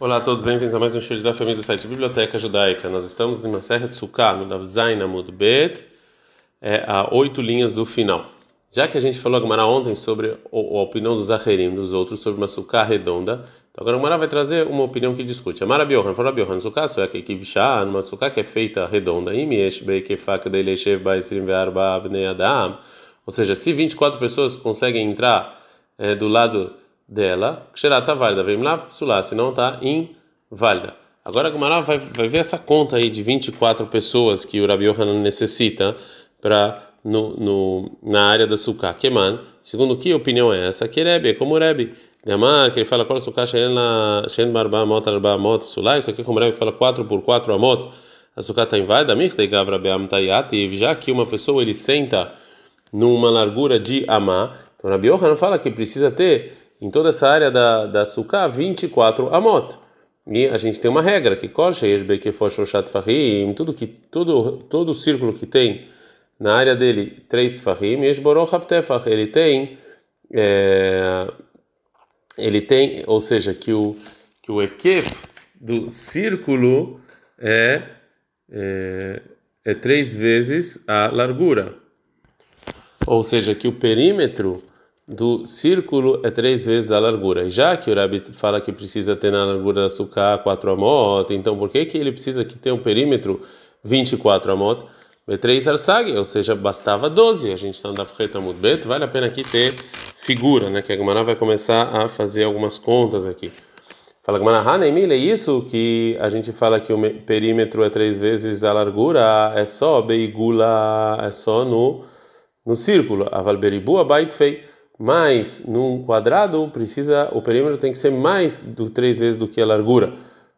Olá a todos, bem-vindos a mais um show da família do site Biblioteca Judaica. Nós estamos em serra de Sukkah, no Davzain Amud Bet, é, a oito linhas do final. Já que a gente falou agora ontem sobre a, opinião dos Acherim, dos outros, sobre uma Sukkah redonda, então agora o Mara vai trazer uma opinião que discute. Amara Biohan, fala Biohan, Sukkah, só é que Kivshah, numa Sukkah que é feita redonda, Abnei Adam, ou seja, se 24 pessoas conseguem entrar é, do lado dela, Ksherá está válida, vem lá, Psulá, se não está inválida. Agora a Gumara vai, vai ver essa conta aí de 24 pessoas que o Rabi Yohanan necessita para no, no, na área da Sukkah. Keman, segundo que opinião é essa? Que é como Rebbe. Demar, que ele fala qual Sukkah, Shen Barba Mot, Arba Mot, Psulá, isso aqui é como Rebbe fala 4 por 4 Amot, a Sukkah está inválida, Mirta e Gavra Beam Tayat, já que uma pessoa ele senta numa largura de Amá, então Rabi Yohanan fala que precisa ter em toda essa área da, da Sukkah 24 amot. E a gente tem uma regra que tudo que todo todo círculo que tem na área dele três tfahim, ele tem é, ele tem, ou seja, que o que o ekef do círculo é, é, é três vezes a largura, ou seja, que o perímetro do círculo é três vezes a largura. E já que o Rabi fala que precisa ter na largura da suká 4 amot, então por que, que ele precisa que tenha um perímetro 24 amot? B3 arsag, ou seja, bastava 12. A gente está andando freta muito bet, vale a pena aqui ter figura, né? Que a Gemara vai começar a fazer algumas contas aqui. Fala Gemara, Hanemile, é isso que a gente fala que o perímetro é três vezes a largura, é só beigula, é só no, no círculo. A valberibu, a bait fei mas num quadrado precisa o perímetro tem que ser mais do três vezes do que a largura.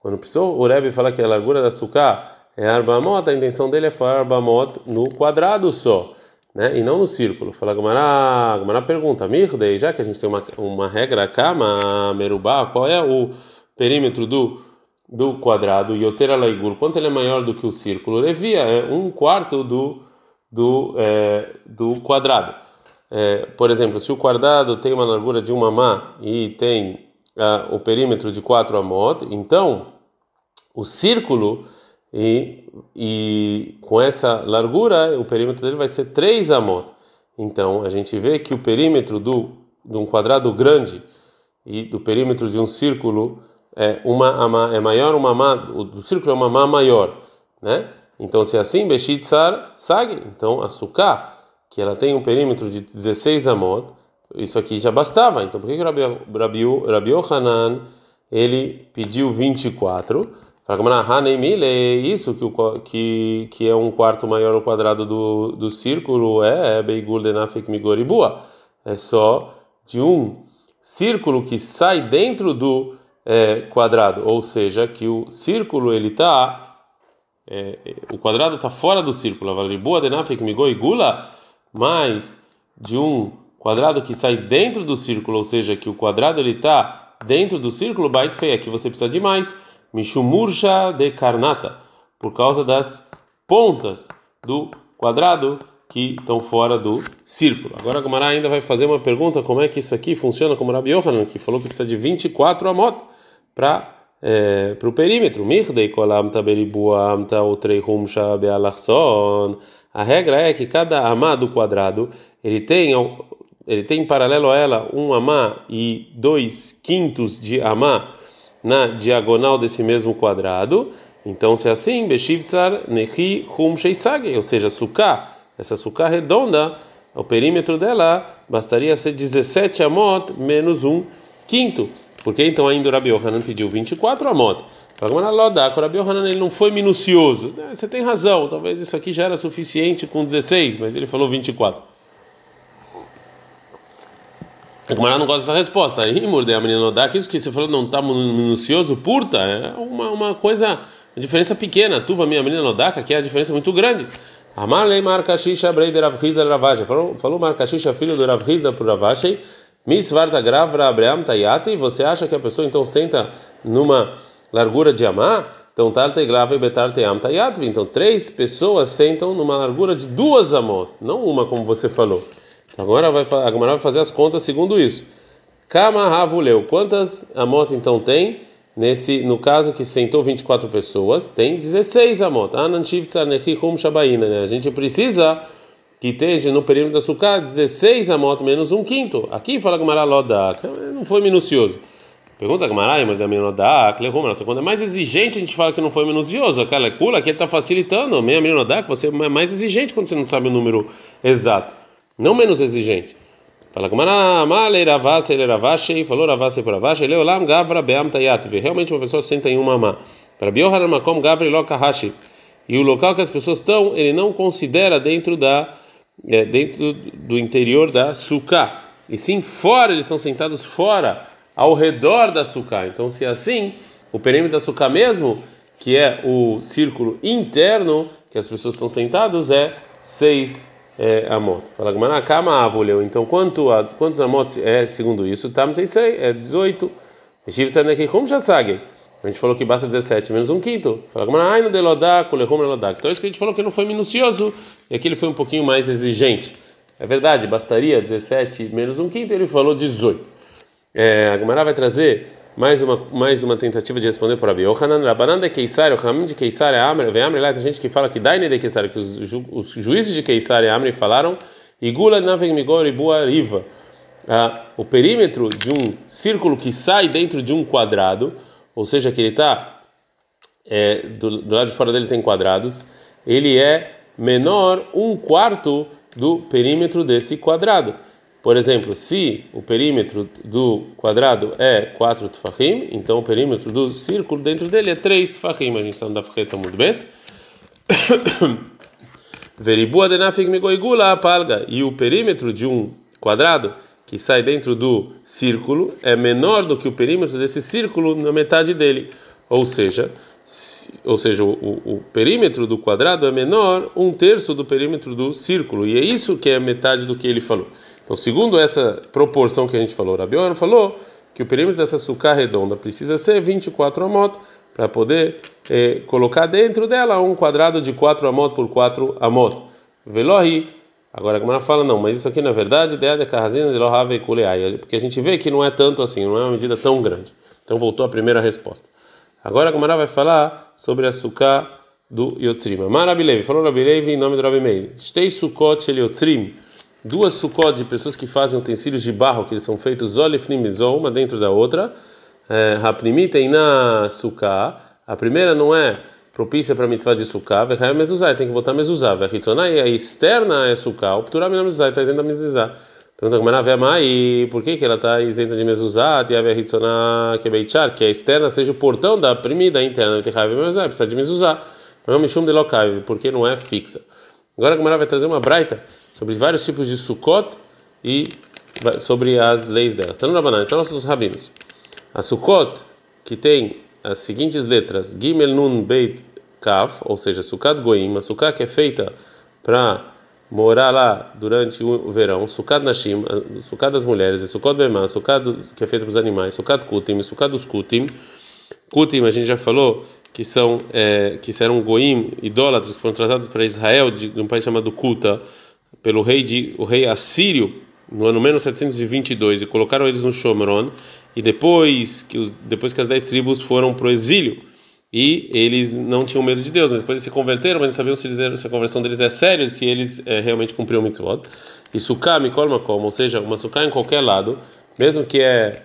Quando o Rebbe fala que a largura da suká é arbamot, a intenção dele é falar arbamot no quadrado só, né? E não no círculo. Fala Gamara, Gamara pergunta, Mirdei, já que a gente tem uma, uma regra kama merubá, qual é o perímetro do do quadrado yoter alaigur, quanto ele é maior do que o círculo? Levia é um quarto do do é, do quadrado é, por exemplo, se o quadrado tem uma largura de uma má e tem ah, o perímetro de 4 amot, então o círculo e, e com essa largura o perímetro dele vai ser 3 amot. Então a gente vê que o perímetro do, de um quadrado grande e do perímetro de um círculo é uma amá, é maior uma amá, o do círculo é uma amá maior, né? Então se é assim, Beshitsar Sag, então açúcar que ela tem um perímetro de 16 amot, isso aqui já bastava. Então, por que, que Rabi, Rabi, Rabi Yohanan ele pediu 24? Isso que, o, que, que é um quarto maior ao quadrado do, do círculo é Beigul Denafik Migoribua. É só de um círculo que sai dentro do é, quadrado, ou seja, que o círculo ele está é, o quadrado está fora do círculo. Valibua Denafik Migoribua mais de um quadrado que sai dentro do círculo, ou seja, que o quadrado ele está dentro do círculo, bait feia, que você precisa de mais, mishumursha de karnata, por causa das pontas do quadrado que estão fora do círculo. Agora a Gomara ainda vai fazer uma pergunta, como é que isso aqui funciona, como Rabi Yohanan, que falou que precisa de 24 amot para é, para o perímetro. Mirdei kolam taberibuam ta utrei humsha bealachson a regra é que cada amá do quadrado ele tem ele tem em paralelo a ela um amá e dois quintos de amá na diagonal desse mesmo quadrado. Então, se é assim, Beshivtzar Nehi Hum Sheisage, ou seja, suká, essa suká redonda, o perímetro dela bastaria ser 17 amot menos um quinto. Porque então ainda o Rabi pediu 24 amot. O ele não foi minucioso. Você tem razão, talvez isso aqui já era suficiente com 16, mas ele falou 24. A Gemara não gosta dessa resposta. Aí, mordei a menina Lodak, isso que você falou não está minucioso, purta, é uma, uma coisa, uma diferença pequena. Tuva, minha menina Lodak, que é a diferença muito grande. Amarlei Markashisha Breider Avriza Ravashi. Falou, Markashisha, filho do Ravriza por Ravashi. Misvarta Gravra Abraham Tayati. Você acha que a pessoa então senta numa largura de Amá, então Tarte Grave Betarte Am Tayatvi. Então três pessoas sentam numa largura de duas Amot, não uma como você falou. Agora vai, agora vai fazer as contas segundo isso. Kama Havuleu, quantas Amot então tem? nesse no caso que sentou 24 pessoas, tem 16 amot. Né? A gente precisa que esteja no perímetro da sucá 16 amot menos um quinto. Aqui fala Gamara Lodak, não foi minucioso. Pergunta Gamara, mas da Minodak, quando é mais exigente a gente fala que não foi minucioso. Aquela cula que ele está facilitando, meia Minodak, você é mais exigente quando você não sabe o número exato, não menos exigente. Fala Gamara, Male Ravase, ele Ravashei, falou Ravase para Ravashei, Leolam Gavra Beam Tayatve. Realmente uma pessoa senta em uma má. Para Biohanan Makom Gavri Lokahashi. E o local que as pessoas estão, ele não considera dentro da é, dentro do interior da suká. E sim fora, eles estão sentados fora, ao redor da suká. Então, se é assim, o perímetro da suká mesmo, que é o círculo interno, que as pessoas estão sentados, é seis é, amot. Fala Gmanakama avuleu. Então, quanto a, quantos é segundo isso? Tam sei sei, é 18. Shiv Sanekihum já sabe. A gente falou que basta 17 menos um quinto. Fala Ai no delodak, lehum delodak. Então, isso que a gente falou que não foi minucioso e aqui ele foi um pouquinho mais exigente. É verdade, bastaria 17 menos um quinto, ele falou 18. É, a Gemara vai trazer mais uma, mais uma tentativa de responder por Abi. Ohanan Rabanan de o caminho de Keisar é Amre, vem Amre lá, tem gente que fala que Daine de Keisar, que os, ju, os juízes de Keisar e Amre falaram, Igula Naveng Migor e Bua Riva. Ah, o perímetro de um círculo que sai dentro de um quadrado, ou seja, que ele está é, do, do lado de fora dele tem quadrados, ele é menor um quarto do perímetro desse quadrado. Por exemplo, se o perímetro do quadrado é 4 tfahim, então o perímetro do círculo dentro dele é 3 tfahim. A gente está no Dafreta muito bem. Veribua denafig megoigula palga. E o perímetro de um quadrado que sai dentro do círculo é menor do que o perímetro desse círculo na metade dele. Ou seja, ou seja, o, o, perímetro do quadrado é menor um terço do perímetro do círculo, e é isso que é metade do que ele falou. Então, segundo essa proporção que a gente falou, Rabi Oran falou que o perímetro dessa sucá redonda precisa ser 24 amot para poder eh, colocar dentro dela um quadrado de 4 amot por 4 amot. Velohi. Agora a Gamara fala, não, mas isso aqui na verdade é de carrazina de lohave e porque a gente vê que não é tanto assim, não é uma medida tão grande. Então voltou a primeira resposta. Agora a Gamara vai falar sobre a suká do Yotzrim. Amar Rabilevi, falou Rabilevi em nome do Rabi Meir. Stei sukot shel Yotzrim. Duas sukot de pessoas que fazem utensílios de barro, que eles são feitos zolifnim uma dentro da outra. Rapnimita é, na suká. A primeira não é propícia para mitzvah de suká, vechayam mezuzah, tem que botar mezuzah. Vechitzonai, a externa é suká, o pturam na mezuzah, está dizendo a mezuzah. Pergunta como era mãe, por que que ela está isenta de mezuzá, e a que beichar, que a externa seja o portão da primida interna, precisa de mezuzá. Não mishum de local, porque não é fixa. Agora a Gemara vai trazer uma braita sobre vários tipos de sukkot e sobre as leis delas. No Rabanan, estão nossos rabinos. A sukkot que tem as seguintes letras, Gimel Nun Beit Kaf, ou seja, sukkot goim, a sukkot que é feita para morar lá durante o verão, sucado nashim, sucado das mulheres, sucado bemá, sucado que é feito para os animais, sucado kutim, sucado dos kutim. Kutim, a gente já falou que são é, que eram goim, idólatras que foram tratados para Israel de, de, um país chamado Kuta, pelo rei de o rei assírio no ano menos 722 e colocaram eles no Shomron e depois que os, depois que as dez tribos foram para o exílio e eles não tinham medo de Deus, mas depois eles se converteram, mas não sabiam se, eles, se a conversão deles é séria, se eles é, realmente cumpriam o mitzvot. E sukkah mikol como, ou seja, uma sukkah em qualquer lado, mesmo que é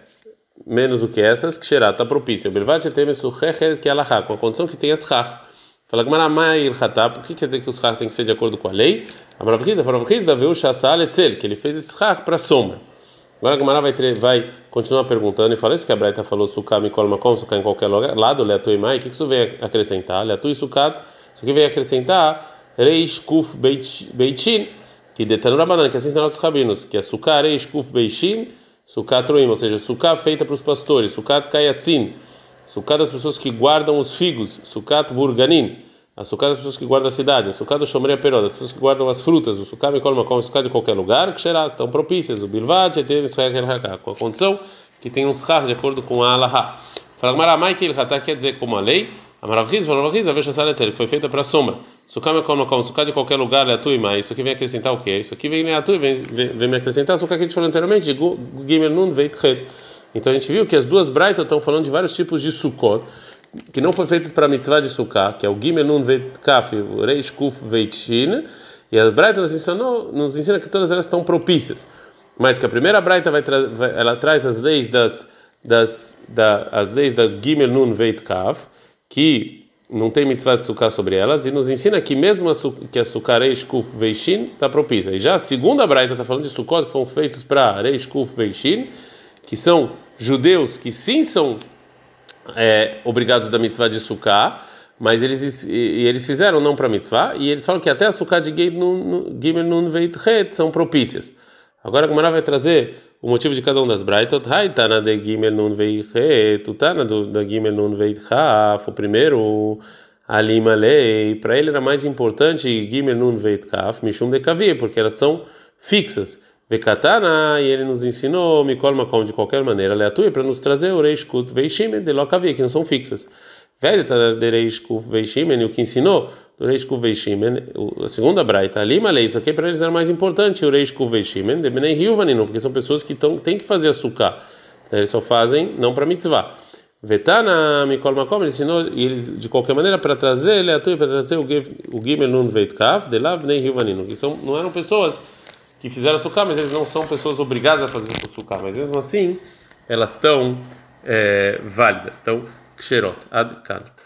menos do que essas, que xerá está propício. Belvat que com a condição que tem as rach. Fala que por que quer dizer que os rach tem que ser de acordo com a lei? A maravriza, a maravriza, veu chassal etzel, que ele fez rach para sombra. Agora a Gemara vai, vai continuar perguntando e fala isso que a Braita falou, suká me colma como, suká em qualquer lado, leatu e mai, o que isso vem acrescentar? Leatu e sukat, isso aqui vem acrescentar reish kuf beitin, que detanura banana, que assim são nossos rabinos, que é suká reish kuf beitin, suká troim, ou seja, suká feita para os pastores, sukat kayatzin, suká das pessoas que guardam os figos, sukat burganin, a das pessoas que guardam a cidade, a sucá do Shomrei Peró, das pessoas que guardam as frutas, o sucá me colma como sucá de qualquer lugar, que será, são propícias, o bilvad, com a condição que tem um schar de acordo com a alaha. Fala que ele quer dizer como a lei, a maravriz, a maravriz, a veja foi feita para a sombra. Sucá me colma como sucá de qualquer lugar, leatu mais. Isso aqui vem acrescentar o quê? Isso aqui vem leatu e vem, vem, vem me acrescentar sucá que a gente falou anteriormente, gimel nun veit. Então a gente viu que as duas Braitas estão falando de vários tipos de Sukkot, que não foi feitas para a mitzvah de Sukkah, que é o Gimel Nun Veit Kaf, Reish Kuf Veitin, e a Braita nos, ensinou, nos ensina que todas elas estão propícias. Mas que a primeira Braita vai, vai, ela traz as leis das, das da, as leis da Gimel Nun Veit Kaf, que não tem mitzvah de sukkah sobre elas, e nos ensina que mesmo a, que a sukkah Reish Kuf Veishin está propícia. E já a segunda Braita está falando de sukkot que foram feitos para Reish Kuf Veishin, que são judeus que sim são é, obrigados da mitzvah de sukkah, mas eles e, eles fizeram não para mitzvah e eles falam que até a sukkah de Gimel Nun Veit Het são propícias. Agora a Gemara vai trazer o motivo de cada um das braitot. Haitana de Gimel Nun Veit Het, Tana da Gimel Nun Veit Haf, o primeiro Alima Lei, para ele era mais importante Gimel Nun Veit Kaf, Mishum de Kavi, porque elas são fixas. Vekatana, e ele nos ensinou, Mikol Makom, de qualquer maneira, aleatória, para nos trazer o Reishkut Veishime de Lokavi, que não são fixas. Velho de Reishkut Veishimen, o que ensinou do Reishkut Veishimen, a segunda braita, ali, malei, isso aqui para eles era mais importante, o Reishkut Veishimen, de Benei Hilvanino, porque são pessoas que tão, têm que fazer açúcar, eles só fazem não para mitzvah. Vetana Mikol Makom, ele ensinou, eles, de qualquer maneira, para trazer, aleatório, para trazer o Gimel Nun Veitkav, de Lav Nei Hilvanino, que são, não eram pessoas que fizeram sucar, mas eles não são pessoas obrigadas a fazer sucar, mas mesmo assim elas estão é, válidas, estão xerot, ad